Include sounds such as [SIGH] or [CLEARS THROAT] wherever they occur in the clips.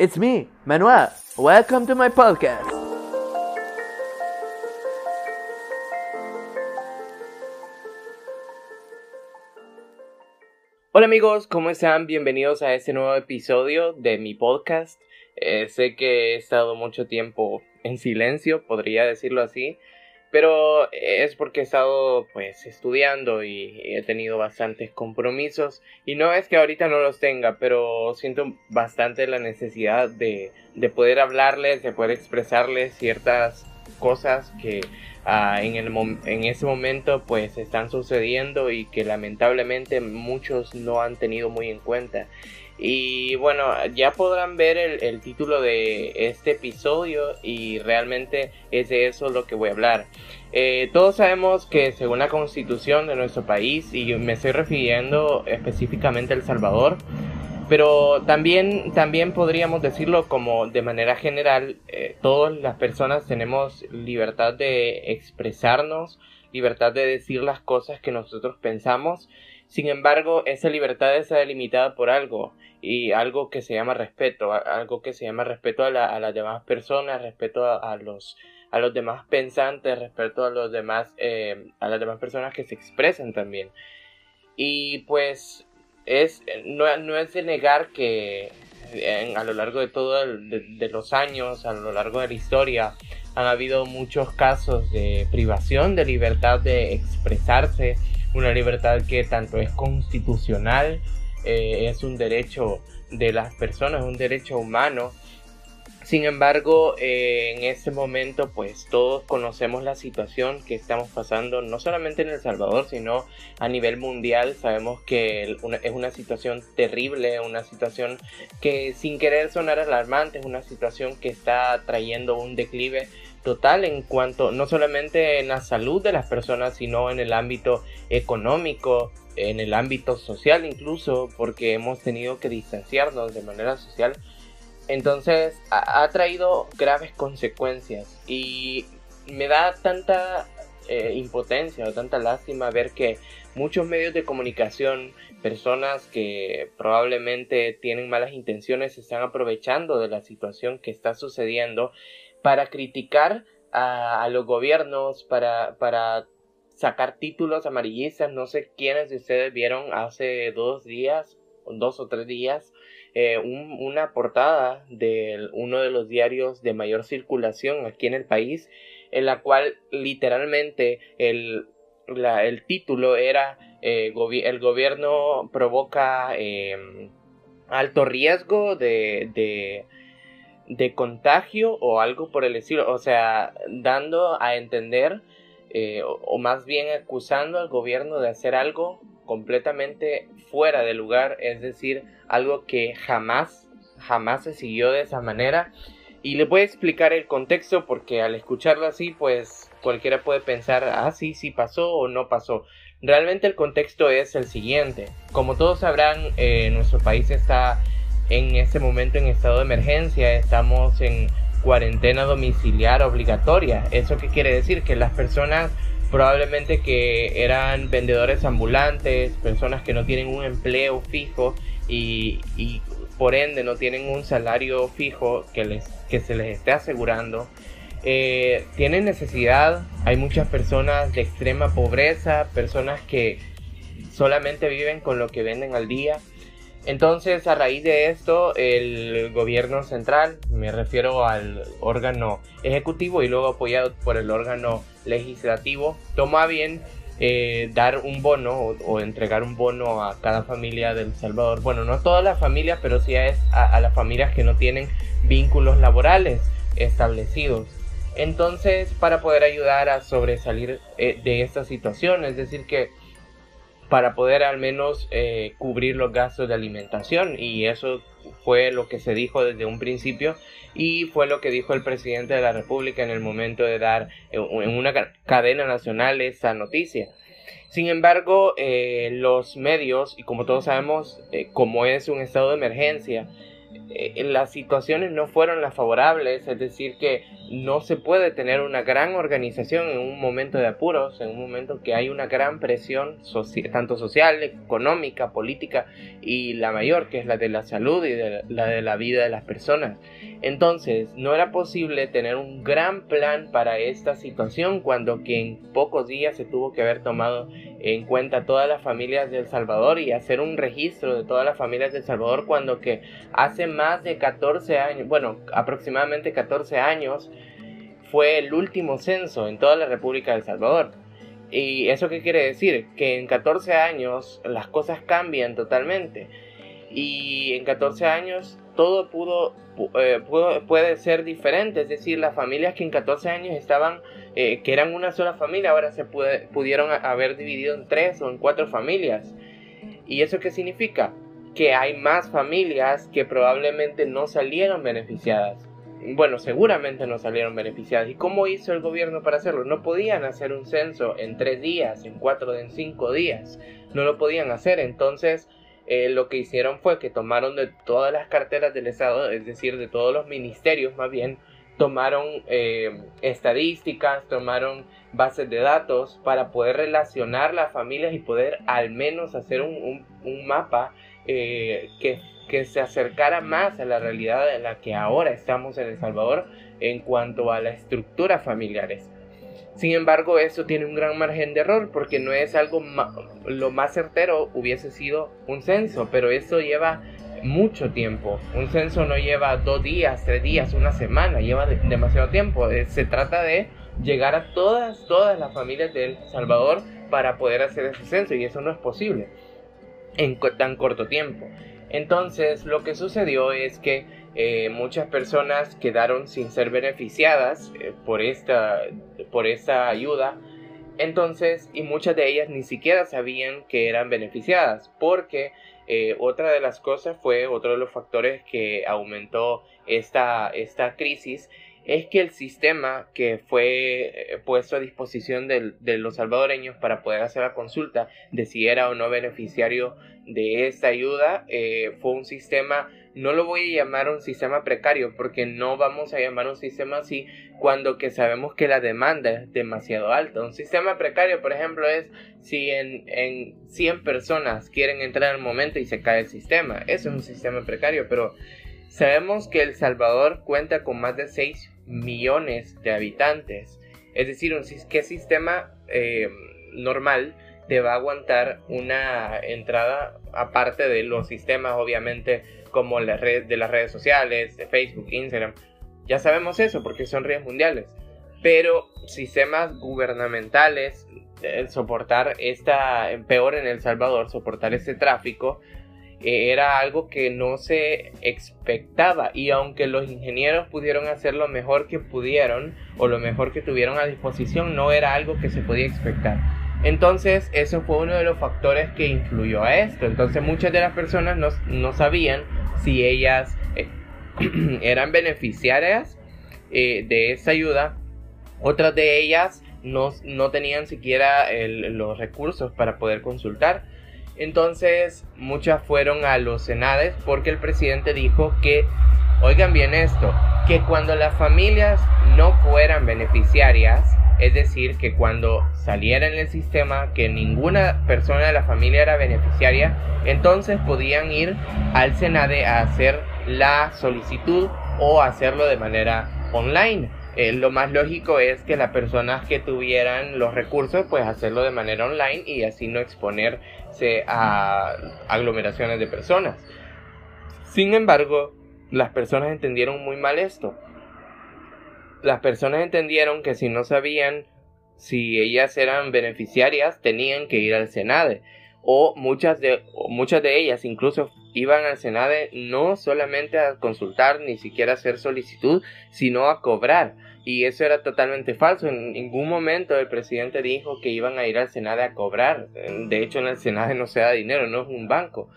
It's me, Manuel. Welcome to my podcast. Hola amigos, ¿cómo están? Bienvenidos a este nuevo episodio de mi podcast. Eh, sé que he estado mucho tiempo en silencio, podría decirlo así, pero es porque he estado pues estudiando y he tenido bastantes compromisos. Y no es que ahorita no los tenga, pero siento bastante la necesidad de, de poder hablarles, de poder expresarles ciertas cosas que ah, en, el en ese momento pues están sucediendo y que lamentablemente muchos no han tenido muy en cuenta. Y bueno, ya podrán ver el, título de este episodio y realmente es de eso lo que voy a hablar. Eh, todos sabemos que según la constitución de nuestro país, y me estoy refiriendo específicamente a El Salvador, pero también, también podríamos decirlo como de manera general, eh, todas las personas tenemos libertad de expresarnos, libertad de decir las cosas que nosotros pensamos. Sin embargo, esa libertad está delimitada por algo y algo que se llama respeto, algo que se llama respeto a, las demás personas, respeto a, los a los demás pensantes, respeto a los demás eh, a las demás personas que se expresan también. Y pues es no, no es de negar que a lo largo de todos de, los años, a lo largo de la historia, han habido muchos casos de privación de libertad de expresarse, una libertad que tanto es constitucional eh, es un derecho de las personas, un derecho humano. Sin embargo, eh, en este momento, pues todos conocemos la situación que estamos pasando, no solamente en El Salvador, sino a nivel mundial. Sabemos que es una situación terrible, una situación que sin querer sonar alarmante, es una situación que está trayendo un declive total en cuanto no solamente en la salud de las personas, sino en el ámbito económico, en el ámbito social incluso, porque hemos tenido que distanciarnos de manera social. Entonces ha, traído graves consecuencias y me da tanta eh, impotencia o tanta lástima ver que muchos medios de comunicación, personas que probablemente tienen malas intenciones, se están aprovechando de la situación que está sucediendo para criticar a, los gobiernos, para, para sacar títulos amarillistas. No sé quiénes de ustedes vieron hace dos días, dos o tres días, eh, una portada de uno de los diarios de mayor circulación aquí en el país, en la cual literalmente el, el título era eh, el gobierno provoca em, alto riesgo de, de contagio o algo por el estilo, o sea, dando a entender eh, o, más bien acusando al gobierno de hacer algo completamente fuera de lugar, es decir, algo que jamás, jamás se siguió de esa manera. Y le voy a explicar el contexto porque al escucharlo así, pues cualquiera puede pensar, ah, sí, sí pasó o no pasó. Realmente el contexto es el siguiente. Como todos sabrán, eh, nuestro país está en este momento en estado de emergencia, estamos en cuarentena domiciliar obligatoria. ¿Eso qué quiere decir? Que las personas probablemente que eran vendedores ambulantes, personas que no tienen un empleo fijo y, por ende no tienen un salario fijo que, les, que se les esté asegurando, eh, tienen necesidad. Hay muchas personas de extrema pobreza, personas que solamente viven con lo que venden al día entonces, a raíz de esto, el gobierno central, me refiero al órgano ejecutivo y luego apoyado por el órgano legislativo, toma bien eh, dar un bono o, entregar un bono a cada familia del Salvador. Bueno, no todas las familias, pero sí a, las familias que no tienen vínculos laborales establecidos. Entonces, para poder ayudar a sobresalir eh, de esta situación, es decir, que para poder al menos eh, cubrir los gastos de alimentación y eso fue lo que se dijo desde un principio y fue lo que dijo el presidente de la República en el momento de dar en una cadena nacional esa noticia. Sin embargo, eh, los medios, y como todos sabemos, eh, como es un estado de emergencia, las situaciones no fueron las favorables, es decir, que no se puede tener una gran organización en un momento de apuros, en un momento que hay una gran presión tanto social, económica, política y la mayor que es la de la salud y la de la vida de las personas. Entonces, no era posible tener un gran plan para esta situación cuando que en pocos días se tuvo que haber tomado en cuenta todas las familias de El Salvador y hacer un registro de todas las familias de El Salvador cuando que hace más de 14 años, bueno, aproximadamente 14 años, fue el último censo en toda la República de El Salvador. ¿Y eso qué quiere decir? Que en 14 años las cosas cambian totalmente. Y en 14 años todo pudo, eh, puede ser diferente. Es decir, las familias que en 14 años estaban, eh, que eran una sola familia, ahora se pudieron haber dividido en tres o en cuatro familias. ¿Y eso qué significa? Que hay más familias que probablemente no salieron beneficiadas. Bueno, seguramente no salieron beneficiadas. ¿Y cómo hizo el gobierno para hacerlo? No podían hacer un censo en tres días, en cuatro, en cinco días. No lo podían hacer. Entonces, eh, lo que hicieron fue que tomaron de todas las carteras del Estado, es decir, de todos los ministerios más bien, tomaron eh, estadísticas, tomaron bases de datos para poder relacionar las familias y poder al menos hacer un, mapa eh, que, que se acercara más a la realidad en la que ahora estamos en El Salvador en cuanto a la estructura familiares. Sin embargo, eso tiene un gran margen de error porque no es algo lo más certero hubiese sido un censo, pero eso lleva mucho tiempo. Un censo no lleva dos días, tres días, una semana, lleva demasiado tiempo. Eh, se trata de llegar a todas, todas las familias de El Salvador para poder hacer ese censo y eso no es posible en tan corto tiempo. Entonces, lo que sucedió es que eh, muchas personas quedaron sin ser beneficiadas eh, por, esta, por esta ayuda. Entonces, y muchas de ellas ni siquiera sabían que eran beneficiadas, porque eh, otra de las cosas fue, otro de los factores que aumentó esta, esta crisis, es que el sistema que fue puesto a disposición de, los salvadoreños para poder hacer la consulta de si era o no beneficiario de esta ayuda fue un sistema no lo voy a llamar un sistema precario porque no vamos a llamar un sistema así cuando que sabemos que la demanda es demasiado alta. Un sistema precario, por ejemplo, es si en, en 100 personas quieren entrar al momento y se cae el sistema. Eso es un sistema precario, pero sabemos que El Salvador cuenta con más de 6 millones de habitantes. Es decir, un, ¿qué sistema eh, normal te va a aguantar una entrada aparte de los sistemas, obviamente? como la red, de las redes sociales, Facebook, Instagram. Ya sabemos eso porque son redes mundiales. Pero sistemas gubernamentales, el soportar esta, peor en El Salvador, soportar este tráfico, era algo que no se expectaba y aunque los ingenieros pudieron hacer lo mejor que pudieron o lo mejor que tuvieron a disposición, no era algo que se podía expectar. Entonces, eso fue uno de los factores que influyó a esto. Entonces, muchas de las personas no, no sabían si ellas eh, [CLEARS THROAT] eran beneficiarias eh, de esa ayuda. Otras de ellas no, no tenían siquiera los recursos para poder consultar. Entonces muchas fueron a los senades porque el presidente dijo que, oigan bien esto, que cuando las familias no fueran beneficiarias, es decir, que cuando saliera en el sistema que ninguna persona de la familia era beneficiaria, entonces podían ir al Senade a hacer la solicitud o hacerlo de manera online. Eh, lo más lógico es que las personas que tuvieran los recursos, pues hacerlo de manera online y así no exponerse a aglomeraciones de personas. Sin embargo, las personas entendieron muy mal esto las personas entendieron que si no sabían si ellas eran beneficiarias, tenían que ir al Senade. O muchas de, muchas de ellas incluso iban al Senade no solamente a consultar, ni siquiera hacer solicitud, sino a cobrar. Y eso era totalmente falso. En ningún momento el presidente dijo que iban a ir al Senade a cobrar. De hecho, en el Senade no se da dinero, no es un banco.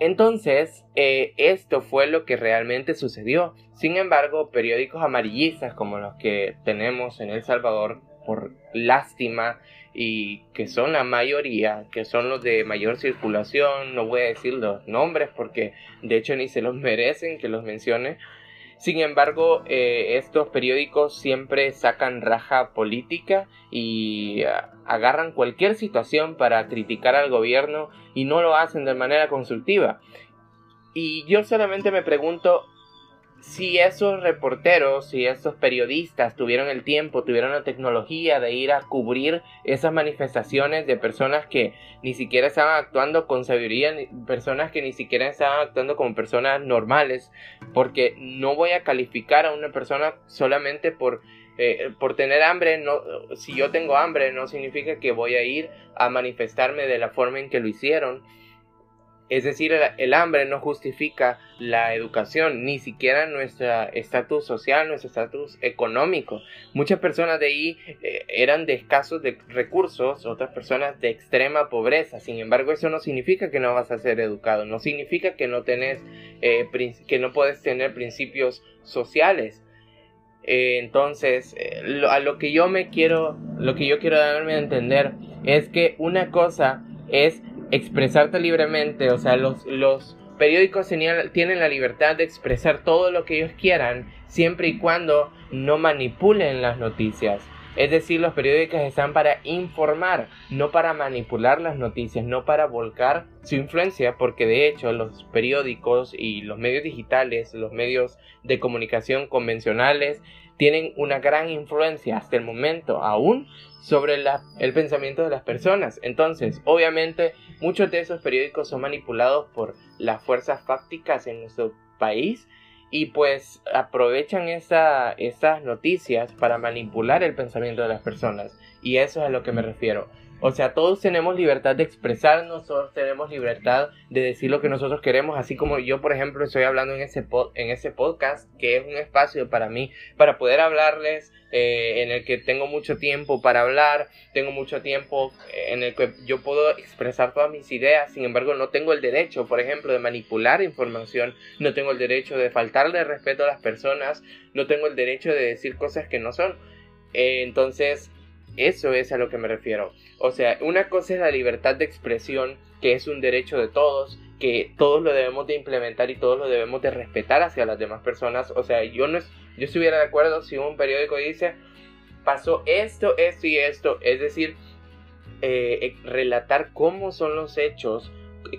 Entonces, eh, esto fue lo que realmente sucedió. Sin embargo, periódicos amarillistas como los que tenemos en El Salvador, por lástima, y que son la mayoría, que son los de mayor circulación, no voy a decir los nombres porque de hecho ni se los [LAUGHS] merecen que los mencione, Sin embargo, eh, estos periódicos siempre sacan raja política y ah, agarran cualquier situación para criticar al gobierno y no lo hacen de manera consultiva. Y yo solamente me pregunto si esos reporteros, si esos periodistas tuvieron el tiempo, tuvieron la tecnología de ir a cubrir esas manifestaciones de personas que ni siquiera estaban actuando con sabiduría, personas que ni siquiera estaban actuando como personas normales, porque no voy a calificar a una persona solamente por eh, por tener hambre, no, si yo tengo hambre, no significa que voy a ir a manifestarme de la forma en que lo hicieron. Es decir, el, hambre no justifica la educación, ni siquiera nuestro estatus social, nuestro estatus económico. Muchas personas de ahí eh, eran de escasos de recursos, otras personas de extrema pobreza. Sin embargo, eso no significa que no vas a ser educado, no significa que no eh, que no puedes tener principios sociales. Eh, entonces, a lo que yo me quiero, lo que yo quiero darme a entender es que una cosa es expresarte libremente, o sea, los, los periódicos tienen la libertad de expresar todo lo que ellos quieran, siempre y cuando no manipulen las noticias. Es decir, los periódicos están para informar, no para manipular las noticias, no para volcar su influencia, porque de hecho los periódicos y los medios digitales, los medios de comunicación convencionales, tienen una gran influencia hasta el momento aún sobre el pensamiento de las personas. Entonces, obviamente, muchos de esos periódicos son manipulados por las fuerzas fácticas en nuestro país y pues aprovechan esa, esas noticias para manipular el pensamiento de las personas. Y eso es a lo que me refiero. O sea, todos tenemos libertad de expresarnos, todos tenemos libertad de decir lo que nosotros queremos, así como yo, por ejemplo, estoy hablando en ese, en ese podcast, que es un espacio para mí, para poder hablarles, eh, en el que tengo mucho tiempo para hablar, tengo mucho tiempo eh, en el que yo puedo expresar todas mis ideas, sin embargo, no tengo el derecho, por ejemplo, de manipular información, no tengo el derecho de faltarle respeto a las personas, no tengo el derecho de decir cosas que no son. Eh, entonces, eso es a lo que me refiero. O sea, una cosa es la libertad de expresión, que es un derecho de todos, que todos lo debemos de implementar y todos lo debemos de respetar hacia las demás personas. O sea, yo no yo estuviera de acuerdo si un periódico dice pasó esto, esto y esto, es decir, eh, eh, relatar cómo son los hechos,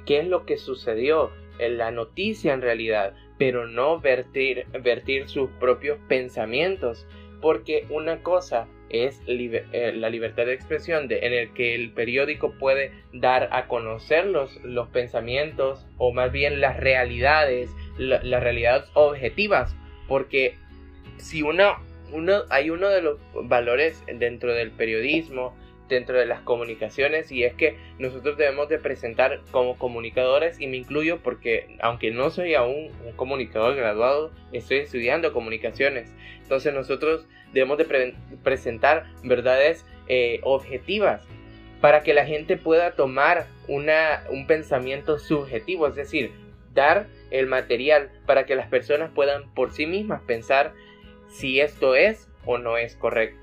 qué es lo que sucedió, en la noticia en realidad, pero no vertir, vertir sus propios pensamientos, porque una cosa es eh, la libertad de expresión de, en el que el periódico puede dar a conocer los, los pensamientos o más bien las realidades, las realidades objetivas, porque si uno, uno, hay uno de los valores dentro del periodismo, dentro de las comunicaciones y es que nosotros debemos de presentar como comunicadores y me incluyo porque aunque no soy aún un comunicador graduado, estoy estudiando comunicaciones. Entonces nosotros debemos de presentar verdades eh, objetivas para que la gente pueda tomar una, un pensamiento subjetivo, es decir, dar el material para que las personas puedan por sí mismas pensar si esto es o no es correcto.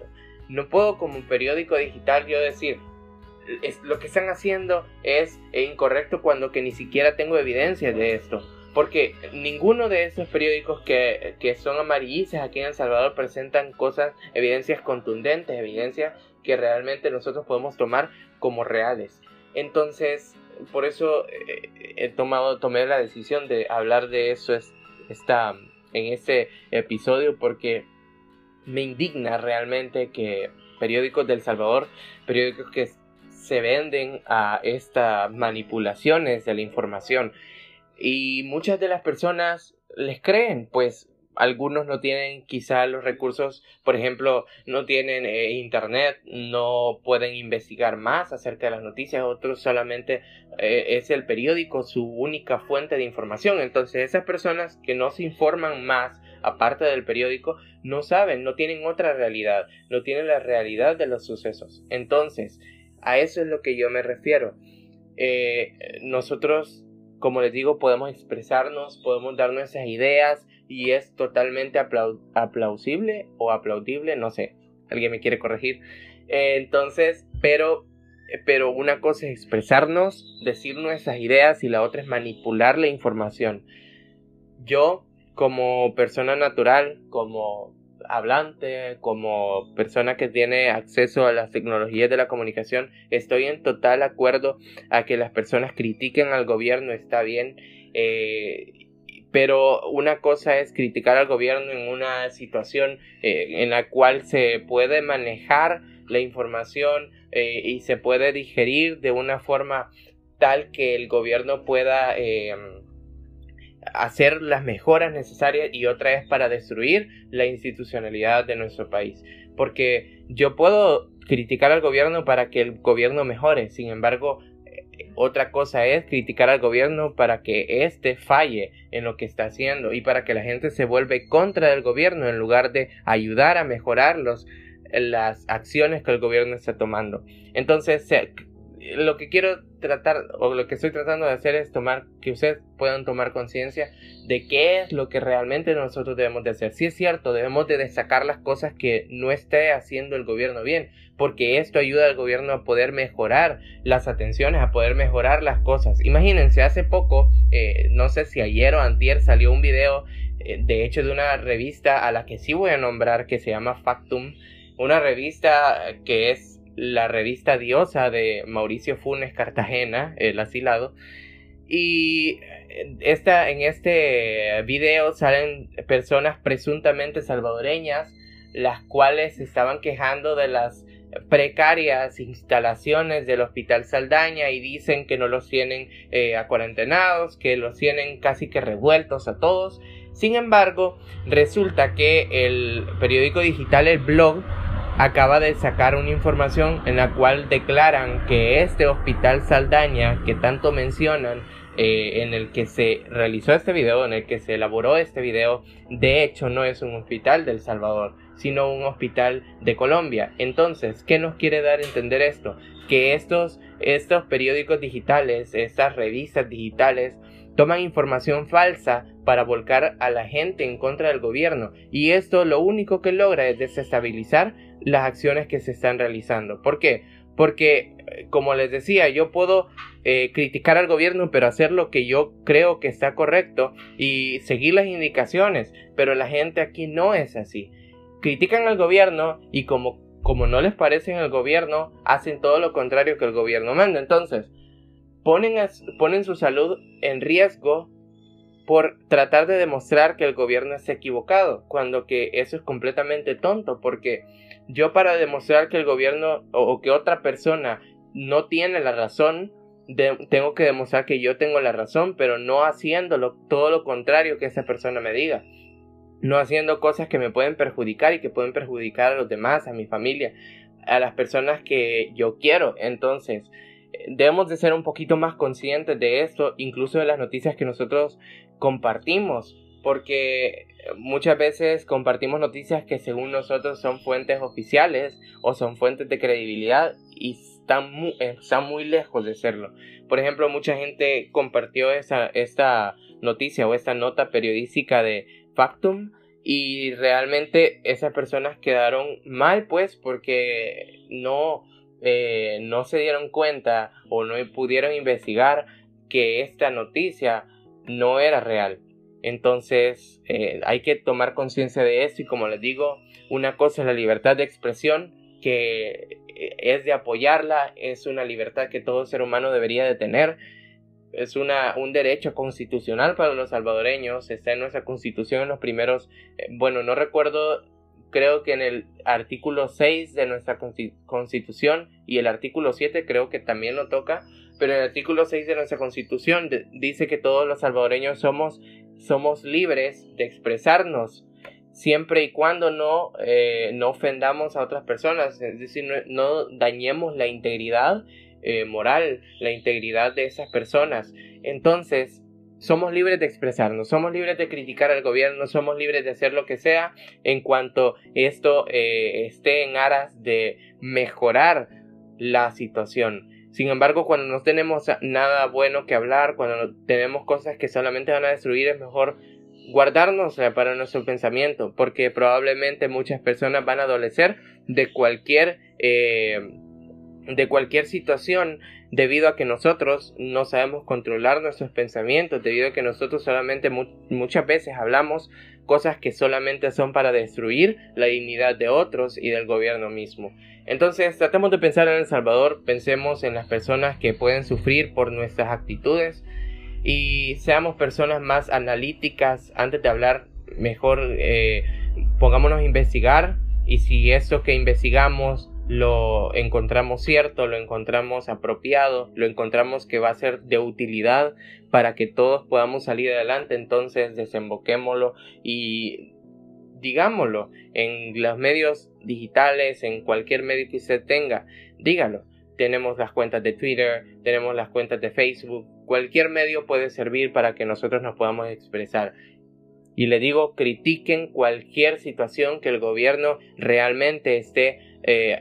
No puedo como un periódico digital yo decir, es, lo que están haciendo es incorrecto cuando que ni siquiera tengo evidencia de esto. Porque ninguno de esos periódicos que, que son amarillistas aquí en El Salvador presentan cosas, evidencias contundentes, evidencias que realmente nosotros podemos tomar como reales. Entonces, por eso eh, he tomado, tomé la decisión de hablar de eso esta, en este episodio porque me indigna realmente que periódicos del Salvador, periódicos que se venden a estas manipulaciones de la información y muchas de las personas les creen, pues algunos no tienen quizá los recursos, por ejemplo, no tienen eh, internet, no pueden investigar más acerca de las noticias, otros solamente eh, es el periódico su única fuente de información. Entonces esas personas que no se informan más aparte del periódico no saben, no tienen otra realidad, no tienen la realidad de los sucesos. Entonces, a eso es lo que yo me refiero. Eh, nosotros, como les digo, podemos expresarnos, podemos dar nuestras ideas, y es totalmente aplausible o aplaudible, no sé, alguien me quiere corregir. Eh, entonces, pero, pero una cosa es expresarnos, decir nuestras ideas y la otra es manipular la información. Yo como persona natural, como hablante, como persona que tiene acceso a las tecnologías de la comunicación, estoy en total acuerdo a que las personas critiquen al gobierno, está bien. Eh, pero una cosa es criticar al gobierno en una situación eh, en la cual se puede manejar la información eh, y se puede digerir de una forma tal que el gobierno pueda hacer las mejoras necesarias y otra es para destruir la institucionalidad de nuestro país. Porque yo puedo criticar al gobierno para que el gobierno mejore, sin embargo, eh, otra cosa es criticar al gobierno para que éste falle en lo que está haciendo y para que la gente se vuelva contra del gobierno en lugar de ayudar a mejorar las acciones que el gobierno está tomando. Entonces, lo que quiero tratar o lo que estoy tratando de hacer es tomar que ustedes puedan tomar conciencia de qué es lo que realmente nosotros debemos de hacer. Si es cierto, debemos de destacar las cosas que no esté haciendo el gobierno bien, porque esto ayuda al gobierno a poder mejorar las atenciones, a poder mejorar las cosas. Imagínense, hace poco, eh, no sé si ayer o antier salió un video, eh, de hecho de una revista a la que sí voy a nombrar, que se llama Factum, una revista que es la revista Diosa de Mauricio Funes Cartagena, el asilado. Y esta, en este video salen personas presuntamente salvadoreñas, las cuales se estaban quejando de las precarias instalaciones del Hospital Saldaña y dicen que no los tienen eh, acuarentenados, que los tienen casi que revueltos a todos. Sin embargo, resulta que el periódico digital El Blog acaba de sacar una información en la cual declaran que este hospital Saldaña que tanto mencionan eh, en el que se realizó este video, en el que se elaboró este video, de hecho no es un hospital del Salvador, sino un hospital de Colombia. Entonces, ¿qué nos quiere dar a entender esto? Que estos, estos periódicos digitales, estas revistas digitales, toman información falsa para volcar a la gente en contra del gobierno y esto lo único que logra es desestabilizar las acciones que se están realizando. ¿Por qué? Porque, eh, como les decía, yo puedo eh, criticar al gobierno, pero hacer lo que yo creo que está correcto y seguir las indicaciones, pero la gente aquí no es así. Critican al gobierno y como, como no les parece en el gobierno, hacen todo lo contrario que el gobierno manda. Entonces, ponen, ponen su salud en riesgo por tratar de demostrar que el gobierno es equivocado, cuando que eso es completamente tonto, porque yo para demostrar que el gobierno o, que otra persona no tiene la razón, tengo que demostrar que yo tengo la razón, pero no haciéndolo todo lo contrario que esa persona me diga. No haciendo cosas que me pueden perjudicar y que pueden perjudicar a los demás, a mi familia, a las personas que yo quiero. Entonces, debemos de ser un poquito más conscientes de esto, incluso de las noticias que nosotros compartimos, porque muchas veces compartimos noticias que según nosotros son fuentes oficiales o son fuentes de credibilidad y están muy, están muy lejos de serlo. Por ejemplo, mucha gente compartió esa, esta noticia o esta nota periodística de Factum y realmente esas personas quedaron mal pues porque no, eh, no se dieron cuenta o no pudieron investigar que esta noticia no era real. Entonces eh, hay que tomar conciencia de eso y como les digo, una cosa es la libertad de expresión, que eh, es de apoyarla, es una libertad que todo ser humano debería de tener, es una, un derecho constitucional para los salvadoreños, está en nuestra constitución en los primeros, eh, bueno, no recuerdo, creo que en el artículo 6 de nuestra constitución y el artículo 7 creo que también lo toca, pero el artículo 6 de nuestra constitución dice que todos los salvadoreños somos somos libres de expresarnos siempre y cuando no, eh, no ofendamos a otras personas, es decir, no, dañemos la integridad eh, moral, la integridad de esas personas. Entonces, somos libres de expresarnos, somos libres de criticar al gobierno, somos libres de hacer lo que sea en cuanto esto eh, esté en aras de mejorar la situación. Sin embargo, cuando no tenemos nada bueno que hablar, cuando tenemos cosas que solamente van a destruir, es mejor guardarnos para nuestro pensamiento, porque probablemente muchas personas van a adolecer de cualquier, eh, de cualquier situación debido a que nosotros no sabemos controlar nuestros pensamientos, debido a que nosotros solamente muchas veces hablamos cosas que solamente son para destruir la dignidad de otros y del gobierno mismo. Entonces tratemos de pensar en El Salvador, pensemos en las personas que pueden sufrir por nuestras actitudes y seamos personas más analíticas antes de hablar, mejor eh, pongámonos a investigar y si eso que investigamos lo encontramos cierto, lo encontramos apropiado, lo encontramos que va a ser de utilidad para que todos podamos salir adelante, entonces desemboquémoslo y digámoslo en los medios digitales, en cualquier medio que usted tenga, dígalo. Tenemos las cuentas de Twitter, tenemos las cuentas de Facebook, cualquier medio puede servir para que nosotros nos podamos expresar. Y le digo, critiquen cualquier situación que el gobierno realmente esté eh,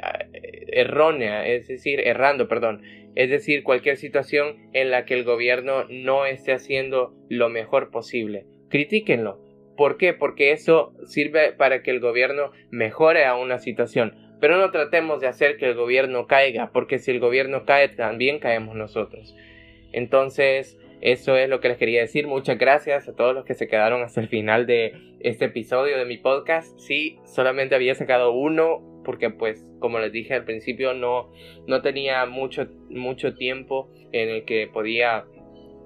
errónea, es decir, errando, perdón. Es decir, cualquier situación en la que el gobierno no esté haciendo lo mejor posible. Critíquenlo. ¿Por qué? Porque eso sirve para que el gobierno mejore a una situación. Pero no tratemos de hacer que el gobierno caiga, porque si el gobierno cae, también caemos nosotros. Entonces, eso es lo que les quería decir. Muchas gracias a todos los que se quedaron hasta el final de este episodio de mi podcast. Sí, solamente había sacado uno porque pues como les dije al principio no, no tenía mucho, mucho tiempo en el que podía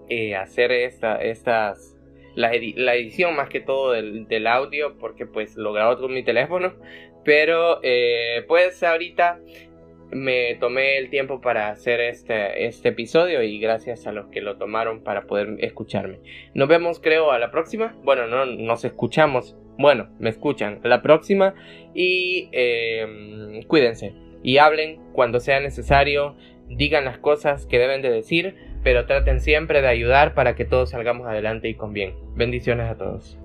eh, hacer esta, estas, la, edición más que todo del, audio porque pues lo grabo con mi teléfono pero eh, pues ahorita me tomé el tiempo para hacer este, este episodio y gracias a los que lo tomaron para poder escucharme. Nos vemos creo a la próxima. Bueno, no nos escuchamos. Bueno, me escuchan la próxima y em, cuídense y hablen cuando sea necesario. Digan las cosas que deben de decir, pero traten siempre de ayudar para que todos salgamos adelante y con bien. Bendiciones a todos.